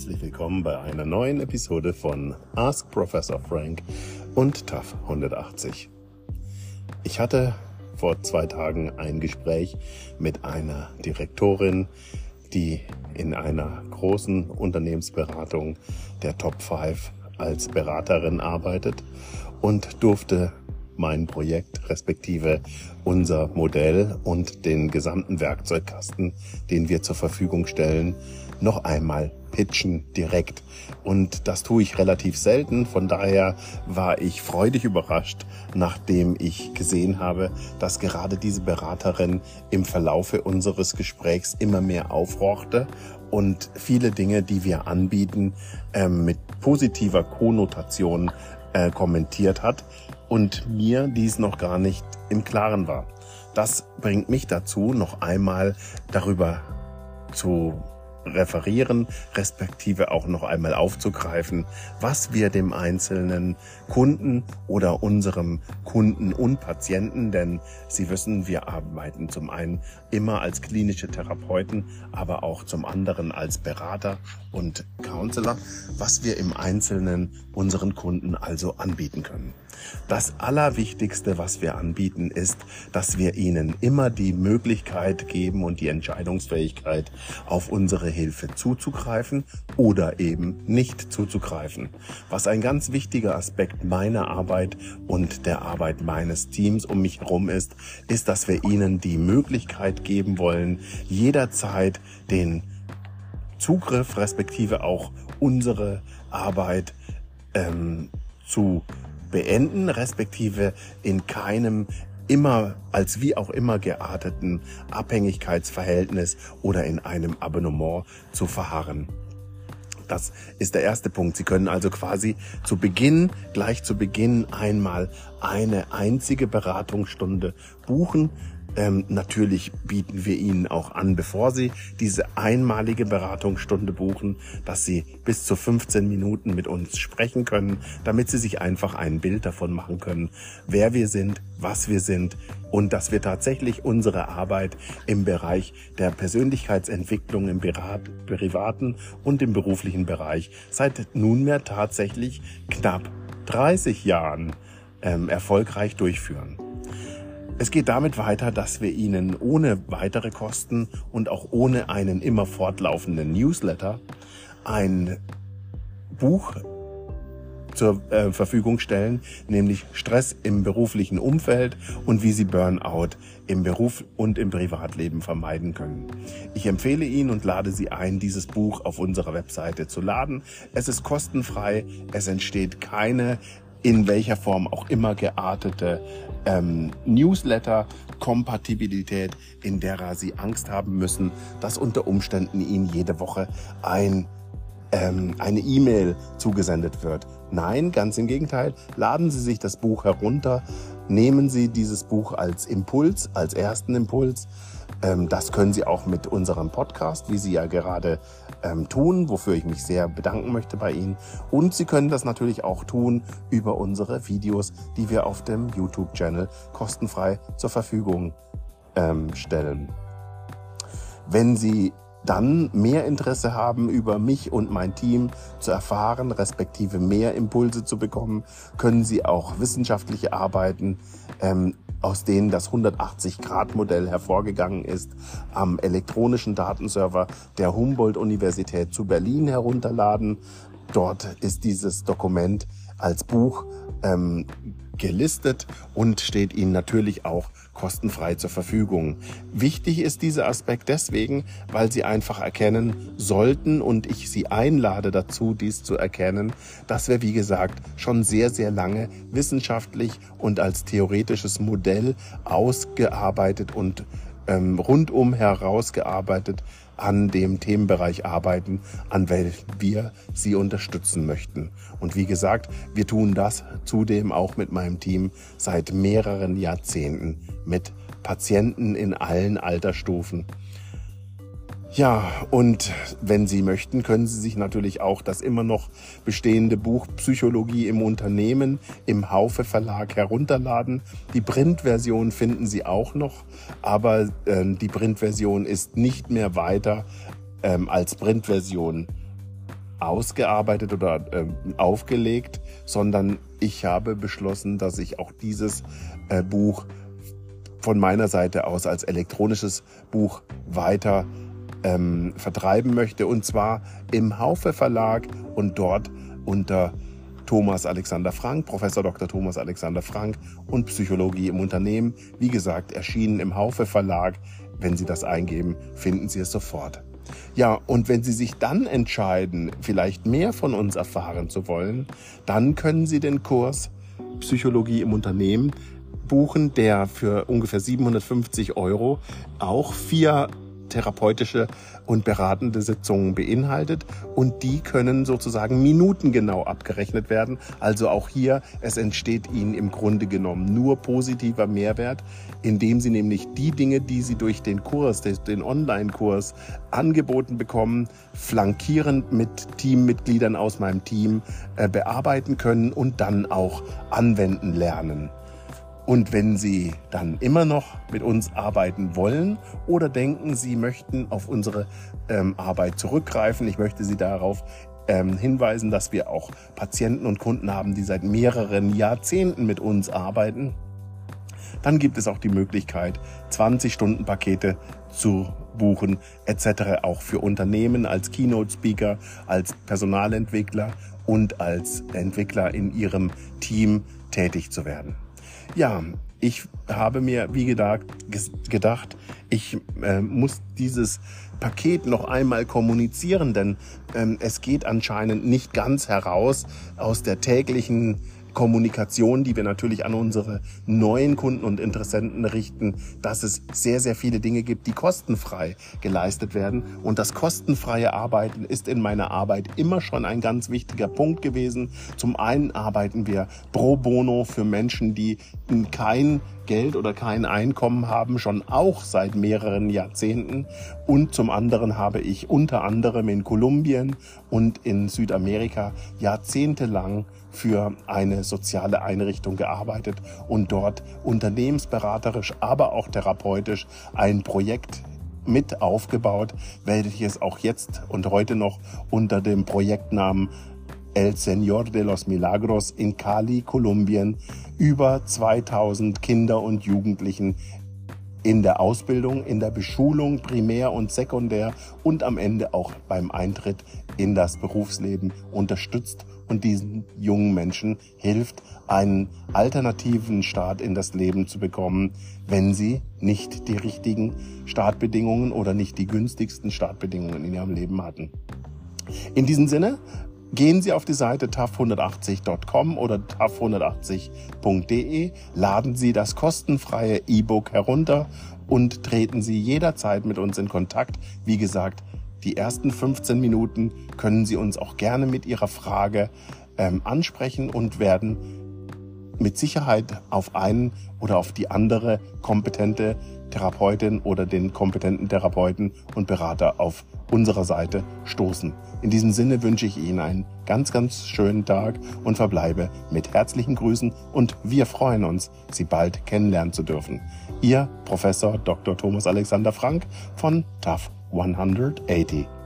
herzlich willkommen bei einer neuen Episode von Ask Professor Frank und TAF 180. Ich hatte vor zwei Tagen ein Gespräch mit einer Direktorin, die in einer großen Unternehmensberatung der Top 5 als Beraterin arbeitet und durfte mein Projekt respektive unser Modell und den gesamten Werkzeugkasten, den wir zur Verfügung stellen, noch einmal pitchen direkt. Und das tue ich relativ selten. Von daher war ich freudig überrascht, nachdem ich gesehen habe, dass gerade diese Beraterin im Verlaufe unseres Gesprächs immer mehr aufrochte und viele Dinge, die wir anbieten, äh, mit positiver Konnotation äh, kommentiert hat und mir dies noch gar nicht im Klaren war. Das bringt mich dazu, noch einmal darüber zu referieren, respektive auch noch einmal aufzugreifen, was wir dem einzelnen Kunden oder unserem Kunden und Patienten, denn Sie wissen, wir arbeiten zum einen immer als klinische Therapeuten, aber auch zum anderen als Berater und Counselor, was wir im Einzelnen unseren Kunden also anbieten können. Das Allerwichtigste, was wir anbieten, ist, dass wir ihnen immer die Möglichkeit geben und die Entscheidungsfähigkeit, auf unsere Hilfe zuzugreifen oder eben nicht zuzugreifen. Was ein ganz wichtiger Aspekt meiner Arbeit und der Arbeit meines Teams um mich herum ist, ist, dass wir ihnen die Möglichkeit geben wollen, jederzeit den Zugriff respektive auch unsere Arbeit ähm, zu beenden, respektive in keinem immer als wie auch immer gearteten Abhängigkeitsverhältnis oder in einem Abonnement zu verharren. Das ist der erste Punkt. Sie können also quasi zu Beginn, gleich zu Beginn einmal eine einzige Beratungsstunde buchen. Ähm, natürlich bieten wir Ihnen auch an, bevor Sie diese einmalige Beratungsstunde buchen, dass Sie bis zu 15 Minuten mit uns sprechen können, damit Sie sich einfach ein Bild davon machen können, wer wir sind, was wir sind und dass wir tatsächlich unsere Arbeit im Bereich der Persönlichkeitsentwicklung im privaten und im beruflichen Bereich seit nunmehr tatsächlich knapp 30 Jahren ähm, erfolgreich durchführen. Es geht damit weiter, dass wir Ihnen ohne weitere Kosten und auch ohne einen immer fortlaufenden Newsletter ein Buch zur äh, Verfügung stellen, nämlich Stress im beruflichen Umfeld und wie Sie Burnout im Beruf und im Privatleben vermeiden können. Ich empfehle Ihnen und lade Sie ein, dieses Buch auf unserer Webseite zu laden. Es ist kostenfrei, es entsteht keine in welcher Form auch immer geartete ähm, Newsletter-Kompatibilität, in derer Sie Angst haben müssen, dass unter Umständen Ihnen jede Woche ein ähm, eine E-Mail zugesendet wird. Nein, ganz im Gegenteil. Laden Sie sich das Buch herunter, nehmen Sie dieses Buch als Impuls, als ersten Impuls das können Sie auch mit unserem Podcast, wie Sie ja gerade ähm, tun, wofür ich mich sehr bedanken möchte bei Ihnen. Und Sie können das natürlich auch tun über unsere Videos, die wir auf dem YouTube-Channel kostenfrei zur Verfügung ähm, stellen. Wenn Sie dann mehr Interesse haben, über mich und mein Team zu erfahren, respektive mehr Impulse zu bekommen, können Sie auch wissenschaftliche Arbeiten ähm, aus denen das 180-Grad-Modell hervorgegangen ist, am elektronischen Datenserver der Humboldt-Universität zu Berlin herunterladen. Dort ist dieses Dokument als Buch ähm, gelistet und steht Ihnen natürlich auch kostenfrei zur Verfügung. Wichtig ist dieser Aspekt deswegen, weil Sie einfach erkennen sollten und ich Sie einlade dazu, dies zu erkennen, dass wir, wie gesagt, schon sehr, sehr lange wissenschaftlich und als theoretisches Modell ausgearbeitet und ähm, rundum herausgearbeitet an dem Themenbereich arbeiten, an welchem wir Sie unterstützen möchten. Und wie gesagt, wir tun das zudem auch mit meinem Team seit mehreren Jahrzehnten mit Patienten in allen Altersstufen ja, und wenn Sie möchten, können Sie sich natürlich auch das immer noch bestehende Buch Psychologie im Unternehmen im Haufe Verlag herunterladen. Die Printversion finden Sie auch noch, aber äh, die Printversion ist nicht mehr weiter ähm, als Printversion ausgearbeitet oder äh, aufgelegt, sondern ich habe beschlossen, dass ich auch dieses äh, Buch von meiner Seite aus als elektronisches Buch weiter ähm, vertreiben möchte. Und zwar im Haufe Verlag und dort unter Thomas Alexander Frank, Professor Dr. Thomas Alexander Frank und Psychologie im Unternehmen. Wie gesagt, erschienen im Haufe Verlag. Wenn Sie das eingeben, finden Sie es sofort. Ja, und wenn Sie sich dann entscheiden, vielleicht mehr von uns erfahren zu wollen, dann können Sie den Kurs Psychologie im Unternehmen buchen, der für ungefähr 750 Euro auch vier therapeutische und beratende Sitzungen beinhaltet und die können sozusagen minutengenau abgerechnet werden. Also auch hier, es entsteht Ihnen im Grunde genommen nur positiver Mehrwert, indem Sie nämlich die Dinge, die Sie durch den Kurs, den Online-Kurs angeboten bekommen, flankierend mit Teammitgliedern aus meinem Team äh, bearbeiten können und dann auch anwenden lernen. Und wenn Sie dann immer noch mit uns arbeiten wollen oder denken, Sie möchten auf unsere ähm, Arbeit zurückgreifen, ich möchte Sie darauf ähm, hinweisen, dass wir auch Patienten und Kunden haben, die seit mehreren Jahrzehnten mit uns arbeiten, dann gibt es auch die Möglichkeit, 20-Stunden-Pakete zu buchen, etc. Auch für Unternehmen als Keynote-Speaker, als Personalentwickler und als Entwickler in ihrem Team tätig zu werden. Ja, ich habe mir, wie gedacht, gedacht ich äh, muss dieses Paket noch einmal kommunizieren, denn ähm, es geht anscheinend nicht ganz heraus aus der täglichen Kommunikation, die wir natürlich an unsere neuen Kunden und Interessenten richten, dass es sehr, sehr viele Dinge gibt, die kostenfrei geleistet werden. Und das kostenfreie Arbeiten ist in meiner Arbeit immer schon ein ganz wichtiger Punkt gewesen. Zum einen arbeiten wir pro bono für Menschen, die kein Geld oder kein Einkommen haben, schon auch seit mehreren Jahrzehnten. Und zum anderen habe ich unter anderem in Kolumbien und in Südamerika jahrzehntelang für eine soziale Einrichtung gearbeitet und dort unternehmensberaterisch, aber auch therapeutisch ein Projekt mit aufgebaut, welches auch jetzt und heute noch unter dem Projektnamen El Señor de los Milagros in Cali, Kolumbien, über 2000 Kinder und Jugendlichen in der Ausbildung, in der Beschulung, primär und sekundär und am Ende auch beim Eintritt in das Berufsleben unterstützt und diesen jungen Menschen hilft, einen alternativen Start in das Leben zu bekommen, wenn sie nicht die richtigen Startbedingungen oder nicht die günstigsten Startbedingungen in ihrem Leben hatten. In diesem Sinne Gehen Sie auf die Seite taf180.com oder taf180.de, laden Sie das kostenfreie E-Book herunter und treten Sie jederzeit mit uns in Kontakt. Wie gesagt, die ersten 15 Minuten können Sie uns auch gerne mit Ihrer Frage ähm, ansprechen und werden mit Sicherheit auf einen oder auf die andere kompetente Therapeutin oder den kompetenten Therapeuten und Berater auf unserer Seite stoßen. In diesem Sinne wünsche ich Ihnen einen ganz, ganz schönen Tag und verbleibe mit herzlichen Grüßen und wir freuen uns, Sie bald kennenlernen zu dürfen. Ihr Professor Dr. Thomas Alexander Frank von TAF 180.